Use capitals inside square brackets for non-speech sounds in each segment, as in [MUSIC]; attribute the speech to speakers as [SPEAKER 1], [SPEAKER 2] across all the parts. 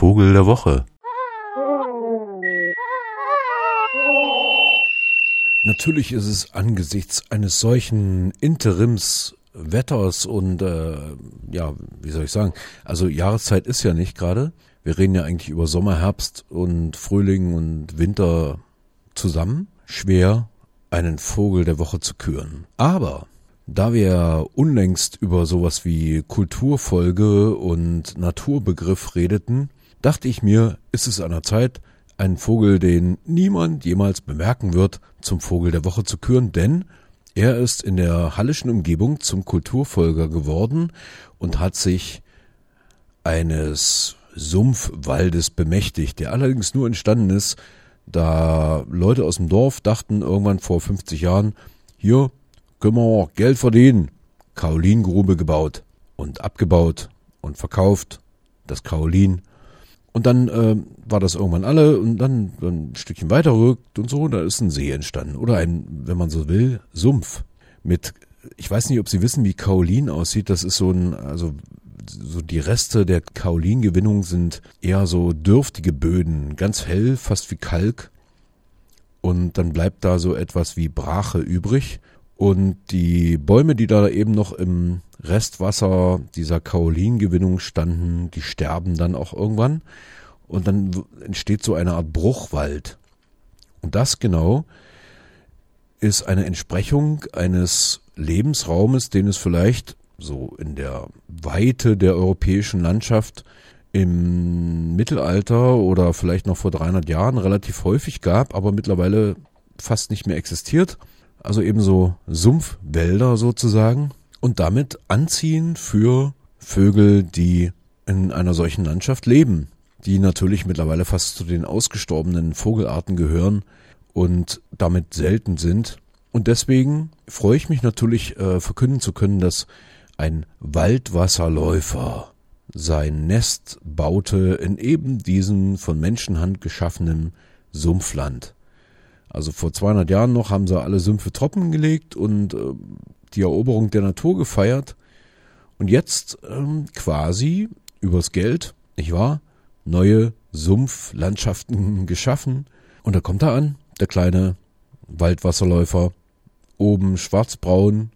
[SPEAKER 1] Vogel der Woche.
[SPEAKER 2] Natürlich ist es angesichts eines solchen Interimswetters und äh, ja, wie soll ich sagen, also Jahreszeit ist ja nicht gerade. Wir reden ja eigentlich über Sommer, Herbst und Frühling und Winter zusammen. Schwer, einen Vogel der Woche zu küren. Aber da wir unlängst über sowas wie Kulturfolge und Naturbegriff redeten, dachte ich mir, ist es an der Zeit, einen Vogel, den niemand jemals bemerken wird, zum Vogel der Woche zu küren, denn er ist in der hallischen Umgebung zum Kulturfolger geworden und hat sich eines Sumpfwaldes bemächtigt, der allerdings nur entstanden ist, da Leute aus dem Dorf dachten irgendwann vor 50 Jahren, hier können wir auch Geld verdienen. Kaolingrube gebaut und abgebaut und verkauft, das Kaolin und dann äh, war das irgendwann alle und dann, dann ein Stückchen weiter rückt und so, da ist ein See entstanden. Oder ein, wenn man so will, Sumpf. Mit, ich weiß nicht, ob Sie wissen, wie Kaolin aussieht. Das ist so ein, also so die Reste der Kaolingewinnung sind eher so dürftige Böden, ganz hell, fast wie Kalk. Und dann bleibt da so etwas wie Brache übrig. Und die Bäume, die da eben noch im Restwasser dieser Kaolingewinnung standen, die sterben dann auch irgendwann. Und dann entsteht so eine Art Bruchwald. Und das genau ist eine Entsprechung eines Lebensraumes, den es vielleicht so in der Weite der europäischen Landschaft im Mittelalter oder vielleicht noch vor 300 Jahren relativ häufig gab, aber mittlerweile fast nicht mehr existiert also ebenso Sumpfwälder sozusagen und damit anziehen für Vögel, die in einer solchen Landschaft leben, die natürlich mittlerweile fast zu den ausgestorbenen Vogelarten gehören und damit selten sind. Und deswegen freue ich mich natürlich äh, verkünden zu können, dass ein Waldwasserläufer sein Nest baute in eben diesem von Menschenhand geschaffenen Sumpfland. Also vor 200 Jahren noch haben sie alle Sümpfe trocken gelegt und äh, die Eroberung der Natur gefeiert. Und jetzt ähm, quasi übers Geld, nicht wahr? Neue Sumpflandschaften [LAUGHS] geschaffen. Und da kommt er an, der kleine Waldwasserläufer. Oben schwarzbraun,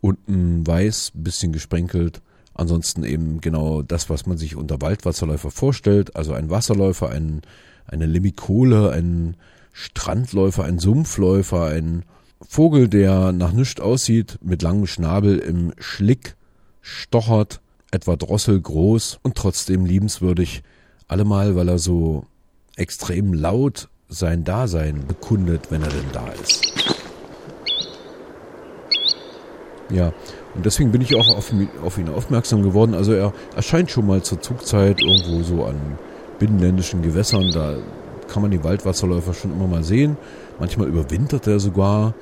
[SPEAKER 2] unten weiß, bisschen gesprenkelt. Ansonsten eben genau das, was man sich unter Waldwasserläufer vorstellt. Also ein Wasserläufer, ein, eine Limikole, ein Strandläufer, ein Sumpfläufer, ein Vogel, der nach nichts aussieht, mit langem Schnabel im Schlick stochert, etwa drosselgroß und trotzdem liebenswürdig, allemal, weil er so extrem laut sein Dasein bekundet, wenn er denn da ist. Ja, und deswegen bin ich auch auf, auf ihn aufmerksam geworden. Also er erscheint schon mal zur Zugzeit irgendwo so an binnenländischen Gewässern. Da kann man die Waldwasserläufer schon immer mal sehen. Manchmal überwintert er sogar,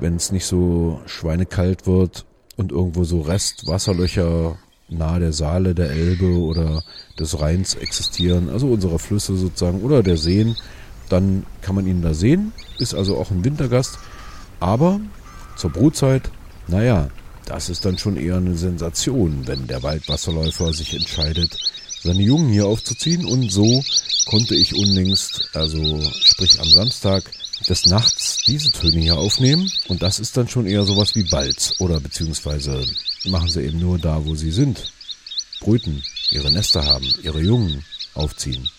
[SPEAKER 2] wenn es nicht so schweinekalt wird und irgendwo so Restwasserlöcher nahe der Saale, der Elbe oder des Rheins existieren, also unserer Flüsse sozusagen oder der Seen, dann kann man ihn da sehen, ist also auch ein Wintergast. Aber zur Brutzeit, naja, das ist dann schon eher eine Sensation, wenn der Waldwasserläufer sich entscheidet, seine Jungen hier aufzuziehen und so konnte ich unlängst, also sprich am Samstag des Nachts, diese Töne hier aufnehmen. Und das ist dann schon eher sowas wie Balz. Oder beziehungsweise machen sie eben nur da, wo sie sind. Brüten, ihre Nester haben, ihre Jungen aufziehen.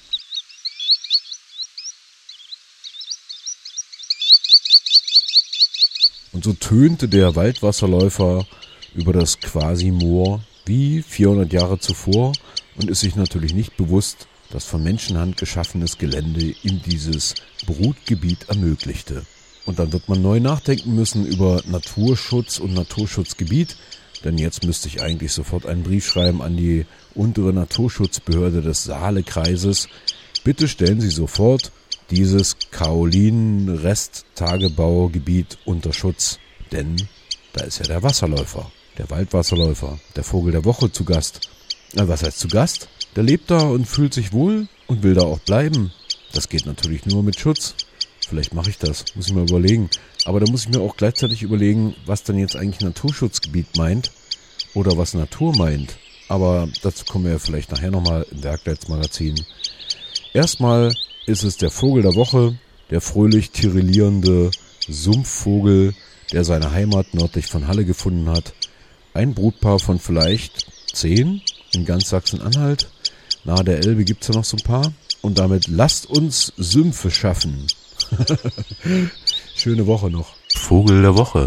[SPEAKER 2] Und so tönte der Waldwasserläufer über das Quasi-Moor wie 400 Jahre zuvor und ist sich natürlich nicht bewusst, das von Menschenhand geschaffenes Gelände ihm dieses Brutgebiet ermöglichte. Und dann wird man neu nachdenken müssen über Naturschutz und Naturschutzgebiet, denn jetzt müsste ich eigentlich sofort einen Brief schreiben an die untere Naturschutzbehörde des Saalekreises. Bitte stellen Sie sofort dieses Kaolin-Resttagebaugebiet unter Schutz, denn da ist ja der Wasserläufer, der Waldwasserläufer, der Vogel der Woche zu Gast. Na, was heißt zu Gast? Der lebt da und fühlt sich wohl und will da auch bleiben. Das geht natürlich nur mit Schutz. Vielleicht mache ich das, muss ich mir überlegen. Aber da muss ich mir auch gleichzeitig überlegen, was dann jetzt eigentlich Naturschutzgebiet meint oder was Natur meint. aber dazu kommen wir vielleicht nachher nochmal im Werkleitsmagazin. Erstmal ist es der Vogel der Woche, der fröhlich tirillierende Sumpfvogel, der seine Heimat nördlich von Halle gefunden hat. Ein Brutpaar von vielleicht zehn in ganz Sachsen-Anhalt. Nahe der Elbe gibt's ja noch so ein paar. Und damit lasst uns Sümpfe schaffen. [LAUGHS] Schöne Woche noch.
[SPEAKER 1] Vogel der Woche.